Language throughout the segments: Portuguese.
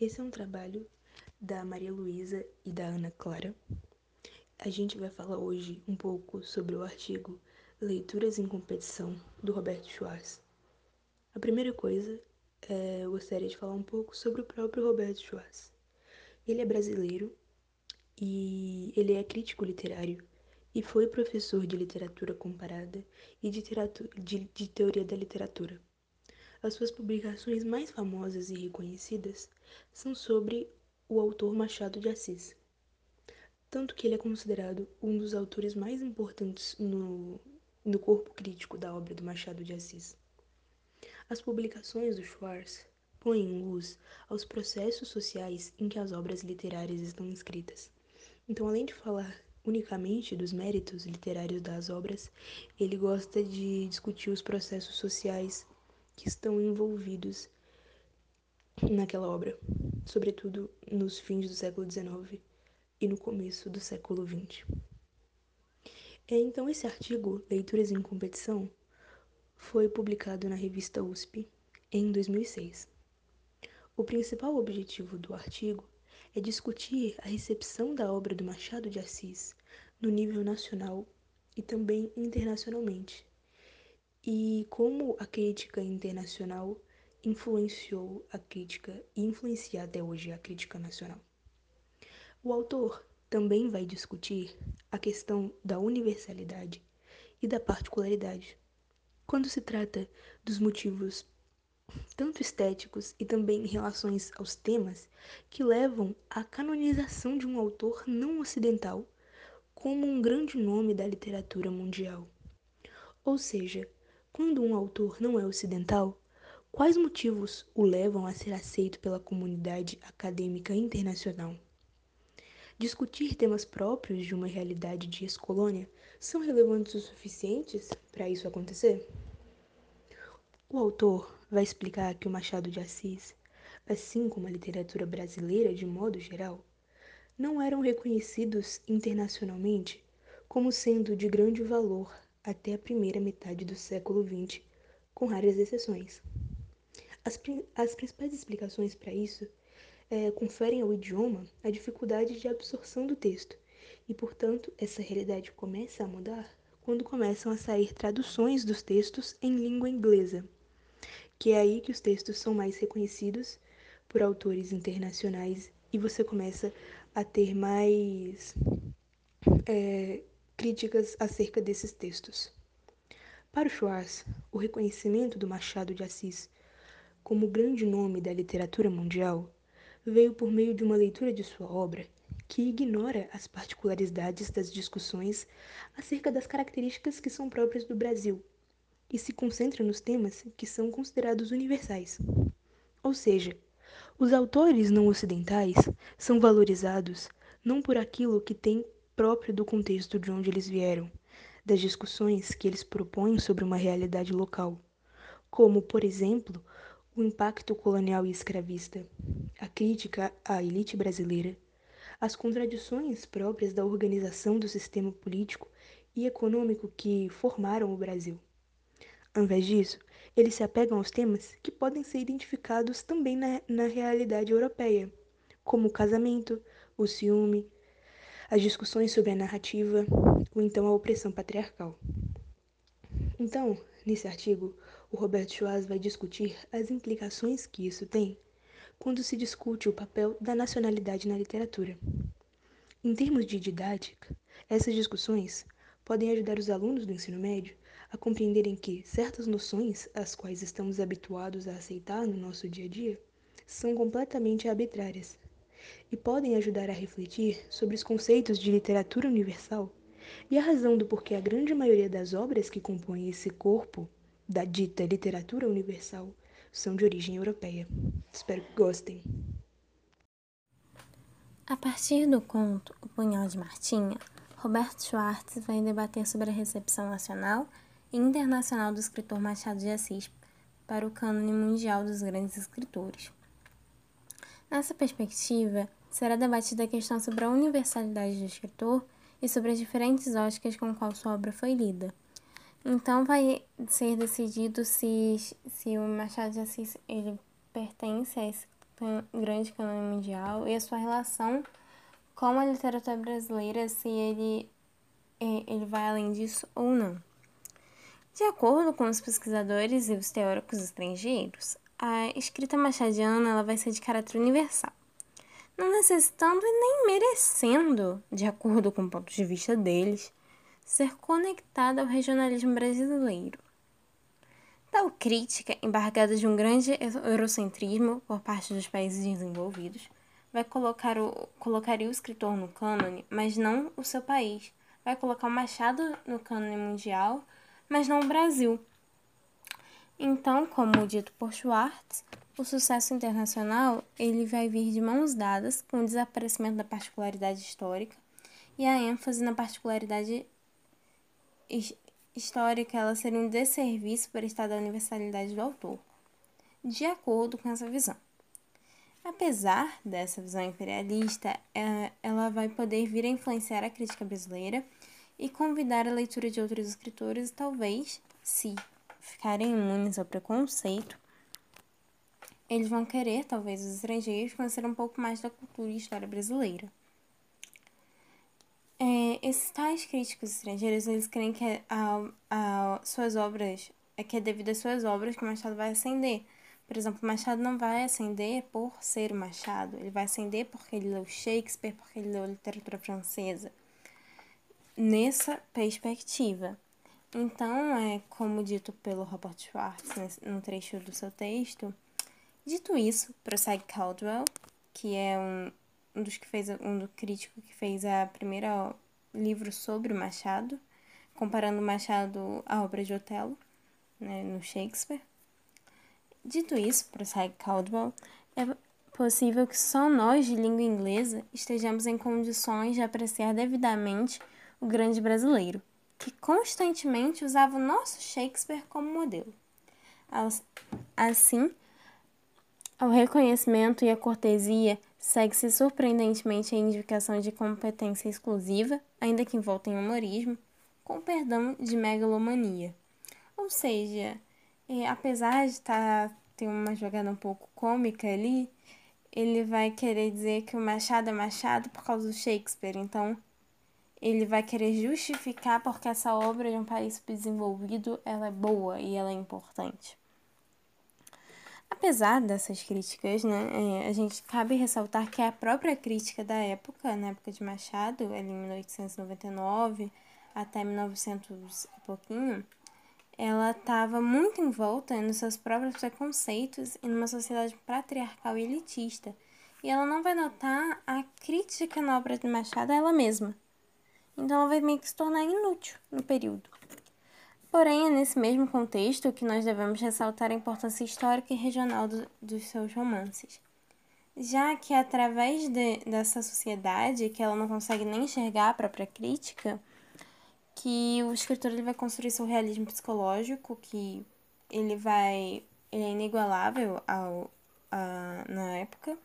Esse é um trabalho da Maria Luísa e da Ana Clara. A gente vai falar hoje um pouco sobre o artigo Leituras em Competição, do Roberto Schwartz. A primeira coisa, é, eu gostaria de falar um pouco sobre o próprio Roberto Schwartz. Ele é brasileiro e ele é crítico literário e foi professor de literatura comparada e de, de, de teoria da literatura. As suas publicações mais famosas e reconhecidas são sobre o autor Machado de Assis, tanto que ele é considerado um dos autores mais importantes no, no corpo crítico da obra do Machado de Assis. As publicações do Schwartz põem em luz aos processos sociais em que as obras literárias estão inscritas. Então, além de falar unicamente dos méritos literários das obras, ele gosta de discutir os processos sociais que estão envolvidos naquela obra, sobretudo nos fins do século XIX e no começo do século XX. É, então, esse artigo, Leituras em Competição, foi publicado na revista USP em 2006. O principal objetivo do artigo é discutir a recepção da obra do Machado de Assis no nível nacional e também internacionalmente, e como a crítica internacional influenciou a crítica e influencia até hoje a crítica nacional. O autor também vai discutir a questão da universalidade e da particularidade, quando se trata dos motivos tanto estéticos e também em relações aos temas que levam à canonização de um autor não ocidental como um grande nome da literatura mundial. Ou seja, quando um autor não é ocidental, quais motivos o levam a ser aceito pela comunidade acadêmica internacional? Discutir temas próprios de uma realidade de ex-colônia são relevantes o suficientes para isso acontecer? O autor vai explicar que o Machado de Assis, assim como a literatura brasileira de modo geral, não eram reconhecidos internacionalmente como sendo de grande valor até a primeira metade do século XX, com raras exceções. As, as principais explicações para isso é, conferem ao idioma a dificuldade de absorção do texto, e, portanto, essa realidade começa a mudar quando começam a sair traduções dos textos em língua inglesa que é aí que os textos são mais reconhecidos por autores internacionais e você começa a ter mais é, críticas acerca desses textos. Para o Schwartz, o reconhecimento do Machado de Assis como grande nome da literatura mundial veio por meio de uma leitura de sua obra que ignora as particularidades das discussões acerca das características que são próprias do Brasil e se concentra nos temas que são considerados universais. Ou seja, os autores não ocidentais são valorizados não por aquilo que tem próprio do contexto de onde eles vieram, das discussões que eles propõem sobre uma realidade local, como, por exemplo, o impacto colonial e escravista, a crítica à elite brasileira, as contradições próprias da organização do sistema político e econômico que formaram o Brasil. Ao invés disso, eles se apegam aos temas que podem ser identificados também na, na realidade europeia, como o casamento, o ciúme, as discussões sobre a narrativa ou então a opressão patriarcal. Então, nesse artigo, o Roberto Schwartz vai discutir as implicações que isso tem quando se discute o papel da nacionalidade na literatura. Em termos de didática, essas discussões podem ajudar os alunos do ensino médio a compreenderem que certas noções, às quais estamos habituados a aceitar no nosso dia a dia, são completamente arbitrárias e podem ajudar a refletir sobre os conceitos de literatura universal e a razão do porquê a grande maioria das obras que compõem esse corpo da dita literatura universal são de origem europeia. Espero que gostem. A partir do conto O Punhal de Martinha, Roberto Schwartz vai debater sobre a recepção nacional internacional do escritor Machado de Assis para o cânone mundial dos grandes escritores. Nessa perspectiva, será debatida a questão sobre a universalidade do escritor e sobre as diferentes óticas com qual sua obra foi lida. Então vai ser decidido se, se o Machado de Assis ele pertence a esse grande cânone mundial e a sua relação com a literatura brasileira, se ele, é, ele vai além disso ou não. De acordo com os pesquisadores e os teóricos estrangeiros, a escrita machadiana ela vai ser de caráter universal, não necessitando e nem merecendo, de acordo com o ponto de vista deles, ser conectada ao regionalismo brasileiro. Tal crítica, embargada de um grande eurocentrismo por parte dos países desenvolvidos, vai colocar o, colocaria o escritor no cânone, mas não o seu país. Vai colocar o Machado no cânone mundial, mas não o Brasil. Então, como dito por Schwartz, o sucesso internacional ele vai vir de mãos dadas com o desaparecimento da particularidade histórica e a ênfase na particularidade histórica ela seria um desserviço para o estado da universalidade do autor, de acordo com essa visão. Apesar dessa visão imperialista, é, ela vai poder vir a influenciar a crítica brasileira e convidar a leitura de outros escritores talvez, se ficarem imunes ao preconceito, eles vão querer, talvez, os estrangeiros conhecer um pouco mais da cultura e história brasileira. É, esses tais críticos estrangeiros, eles creem que a, a, suas obras, é que é devido às suas obras que o Machado vai ascender. Por exemplo, Machado não vai ascender por ser o Machado, ele vai ascender porque ele leu Shakespeare, porque ele leu literatura francesa nessa perspectiva. Então, é como dito pelo Robert Schwartz no trecho do seu texto, dito isso, prossegue Caldwell, que é um, um dos que fez um do crítico que fez a primeira livro sobre o Machado, comparando o Machado à obra de Otelo, né, no Shakespeare. Dito isso, prossegue Caldwell, é possível que só nós de língua inglesa estejamos em condições de apreciar devidamente o grande brasileiro, que constantemente usava o nosso Shakespeare como modelo. Assim, ao reconhecimento e à cortesia segue-se surpreendentemente a indicação de competência exclusiva, ainda que envolta em humorismo, com perdão de megalomania. Ou seja, é, apesar de tá, ter uma jogada um pouco cômica ali, ele vai querer dizer que o Machado é Machado por causa do Shakespeare. Então, ele vai querer justificar porque essa obra de um país subdesenvolvido ela é boa e ela é importante. Apesar dessas críticas, né, é, a gente cabe ressaltar que a própria crítica da época, na época de Machado, ali em 1899 até 1900 e pouquinho, ela estava muito envolta nos seus próprios preconceitos e numa sociedade patriarcal e elitista. E ela não vai notar a crítica na obra de Machado a ela mesma. Então ela vai meio que se tornar inútil no período. Porém, é nesse mesmo contexto que nós devemos ressaltar a importância histórica e regional do, dos seus romances. Já que através de, dessa sociedade, que ela não consegue nem enxergar a própria crítica, que o escritor ele vai construir seu realismo psicológico, que ele vai ele é inigualável ao, a, na época,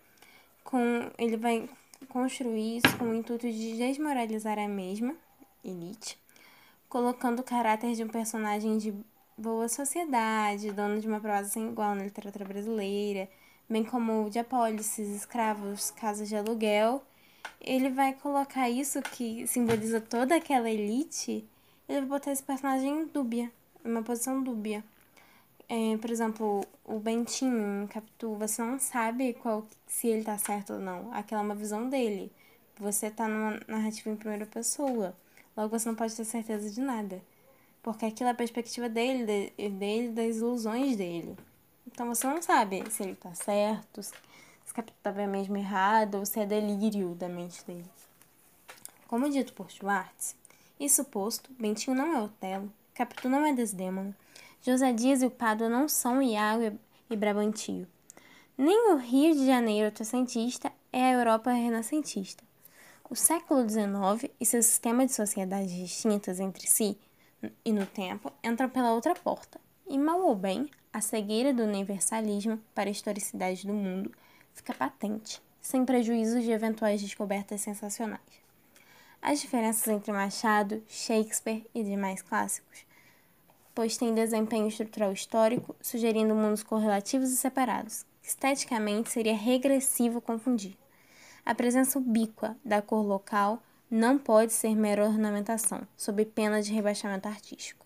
com ele vai construir isso com o intuito de desmoralizar a mesma, elite, colocando o caráter de um personagem de boa sociedade, dono de uma prosa sem igual na literatura brasileira, bem como de apólices, escravos, casas de aluguel. Ele vai colocar isso que simboliza toda aquela elite, ele vai botar esse personagem em dúbia, uma posição dúbia. É, por exemplo, o Bentinho Capitu, você não sabe qual, se ele tá certo ou não. Aquela é uma visão dele. Você tá numa narrativa em primeira pessoa. Logo, você não pode ter certeza de nada. Porque aquilo é a perspectiva dele, de, dele, das ilusões dele. Então, você não sabe se ele tá certo, se Capitu tava mesmo errado, ou se é delírio da mente dele. Como dito por Schwartz, isso posto, Bentinho não é Otelo, Capitu não é Desdémona, José Dias e o Pádua não são Iago e Brabantio. Nem o Rio de Janeiro oitocentista é a Europa renascentista. O século XIX e seu sistema de sociedades distintas entre si e no tempo entram pela outra porta, e mal ou bem, a cegueira do universalismo para a historicidade do mundo fica patente, sem prejuízo de eventuais descobertas sensacionais. As diferenças entre Machado, Shakespeare e demais clássicos pois tem desempenho estrutural histórico, sugerindo mundos correlativos e separados, esteticamente seria regressivo confundir. A presença ubíqua da cor local não pode ser mera ornamentação, sob pena de rebaixamento artístico.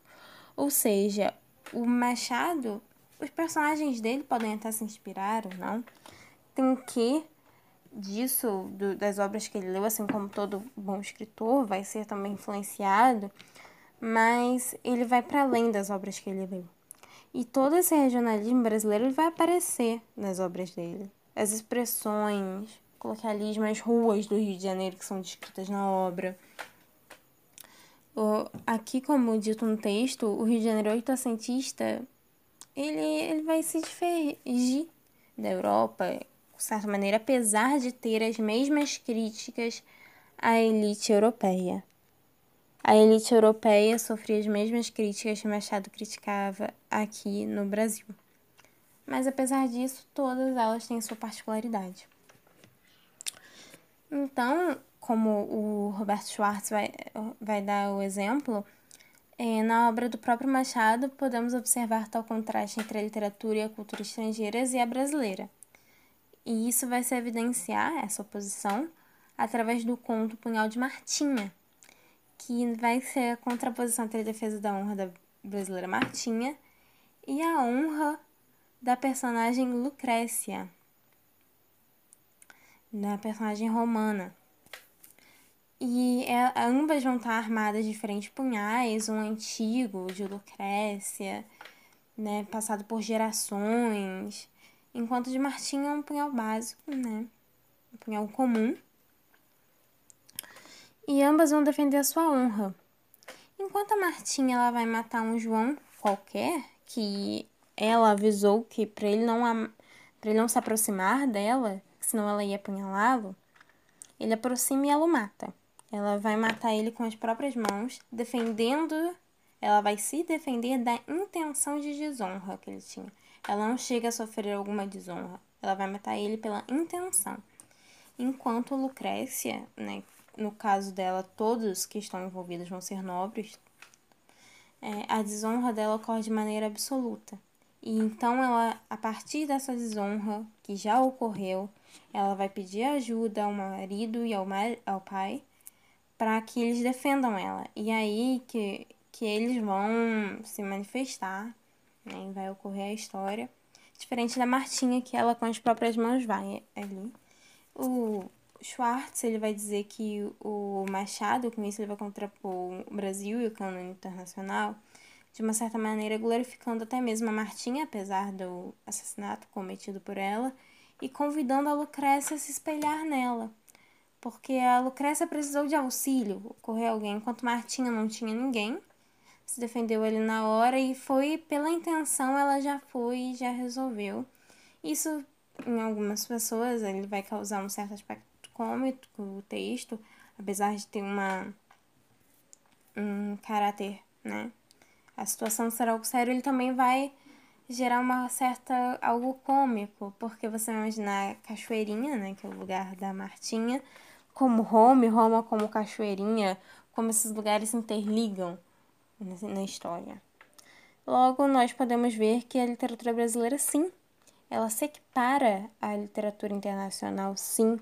Ou seja, o Machado, os personagens dele podem até se inspirar ou não, tem quê disso, do, das obras que ele leu, assim como todo bom escritor vai ser também influenciado, mas ele vai para além das obras que ele leu. E todo esse regionalismo brasileiro vai aparecer nas obras dele. As expressões, coloquialismo, as ruas do Rio de Janeiro que são descritas na obra. Aqui, como dito no texto, o Rio de Janeiro oitocentista, ele, ele vai se diferir da Europa, de certa maneira, apesar de ter as mesmas críticas à elite europeia. A elite europeia sofria as mesmas críticas que Machado criticava aqui no Brasil. Mas apesar disso, todas elas têm sua particularidade. Então, como o Roberto Schwartz vai, vai dar o exemplo, é, na obra do próprio Machado podemos observar tal contraste entre a literatura e a cultura estrangeiras e a brasileira. E isso vai se evidenciar, essa oposição, através do conto Punhal de Martinha, que vai ser a contraposição entre a defesa da honra da brasileira Martinha e a honra da personagem Lucrécia da personagem romana. E é, ambas vão estar armadas de diferentes punhais, um antigo de Lucrécia, né, passado por gerações, enquanto de Martinha é um punhal básico, né, um punhal comum. E ambas vão defender a sua honra. Enquanto a Martinha ela vai matar um João qualquer, que ela avisou que para ele não para ele não se aproximar dela, senão ela ia apunhalá-lo, ele aproxima e ela o mata. Ela vai matar ele com as próprias mãos, defendendo. Ela vai se defender da intenção de desonra que ele tinha. Ela não chega a sofrer alguma desonra. Ela vai matar ele pela intenção. Enquanto Lucrécia, né, no caso dela, todos que estão envolvidos vão ser nobres, é, a desonra dela ocorre de maneira absoluta. E então ela, a partir dessa desonra que já ocorreu, ela vai pedir ajuda ao marido e ao, ao pai para que eles defendam ela. E aí que, que eles vão se manifestar, né? Vai ocorrer a história. Diferente da Martinha, que ela com as próprias mãos vai ali. O Schwartz, ele vai dizer que o Machado, com isso ele vai contrapor o Brasil e o cânone internacional, de uma certa maneira glorificando até mesmo a Martinha, apesar do assassinato cometido por ela, e convidando a Lucrécia a se espelhar nela. Porque a Lucrécia precisou de auxílio, ocorreu alguém, enquanto Martinha não tinha ninguém, se defendeu ele na hora e foi pela intenção, ela já foi e já resolveu. Isso, em algumas pessoas, ele vai causar um certo aspecto cômico, o texto, apesar de ter uma um caráter, né? A situação será algo sério, ele também vai gerar uma certa algo cômico, porque você vai imaginar Cachoeirinha, né, que é o lugar da Martinha, como Roma, Roma como Cachoeirinha, como esses lugares se interligam na história. Logo, nós podemos ver que a literatura brasileira, sim, ela se equipara à literatura internacional, sim,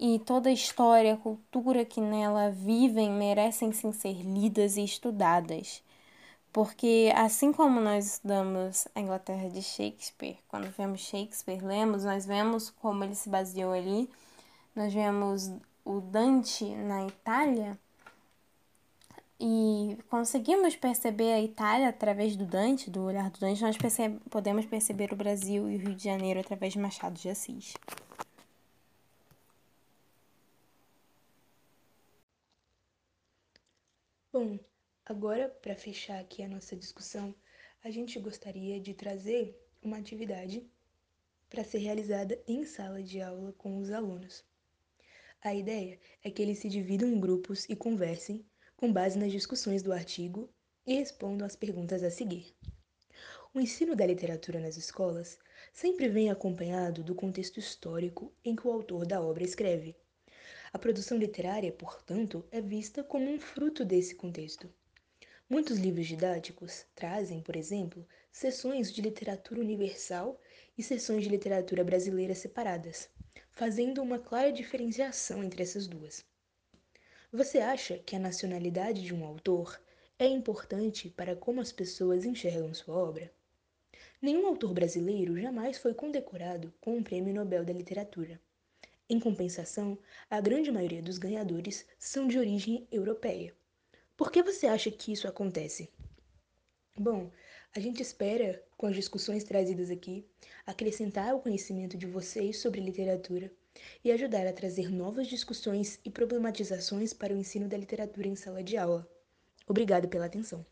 e toda a história, a cultura que nela vivem merecem sim ser lidas e estudadas. Porque assim como nós estudamos a Inglaterra de Shakespeare, quando vemos Shakespeare, lemos, nós vemos como ele se baseou ali, nós vemos o Dante na Itália e conseguimos perceber a Itália através do Dante, do olhar do Dante, nós percebe podemos perceber o Brasil e o Rio de Janeiro através de Machado de Assis. Bom, Agora, para fechar aqui a nossa discussão, a gente gostaria de trazer uma atividade para ser realizada em sala de aula com os alunos. A ideia é que eles se dividam em grupos e conversem com base nas discussões do artigo e respondam às perguntas a seguir. O ensino da literatura nas escolas sempre vem acompanhado do contexto histórico em que o autor da obra escreve. A produção literária, portanto, é vista como um fruto desse contexto. Muitos livros didáticos trazem, por exemplo, sessões de literatura universal e seções de literatura brasileira separadas, fazendo uma clara diferenciação entre essas duas. Você acha que a nacionalidade de um autor é importante para como as pessoas enxergam sua obra? Nenhum autor brasileiro jamais foi condecorado com um prêmio Nobel da Literatura. Em compensação, a grande maioria dos ganhadores são de origem europeia. Por que você acha que isso acontece? Bom, a gente espera, com as discussões trazidas aqui, acrescentar o conhecimento de vocês sobre literatura e ajudar a trazer novas discussões e problematizações para o ensino da literatura em sala de aula. Obrigado pela atenção.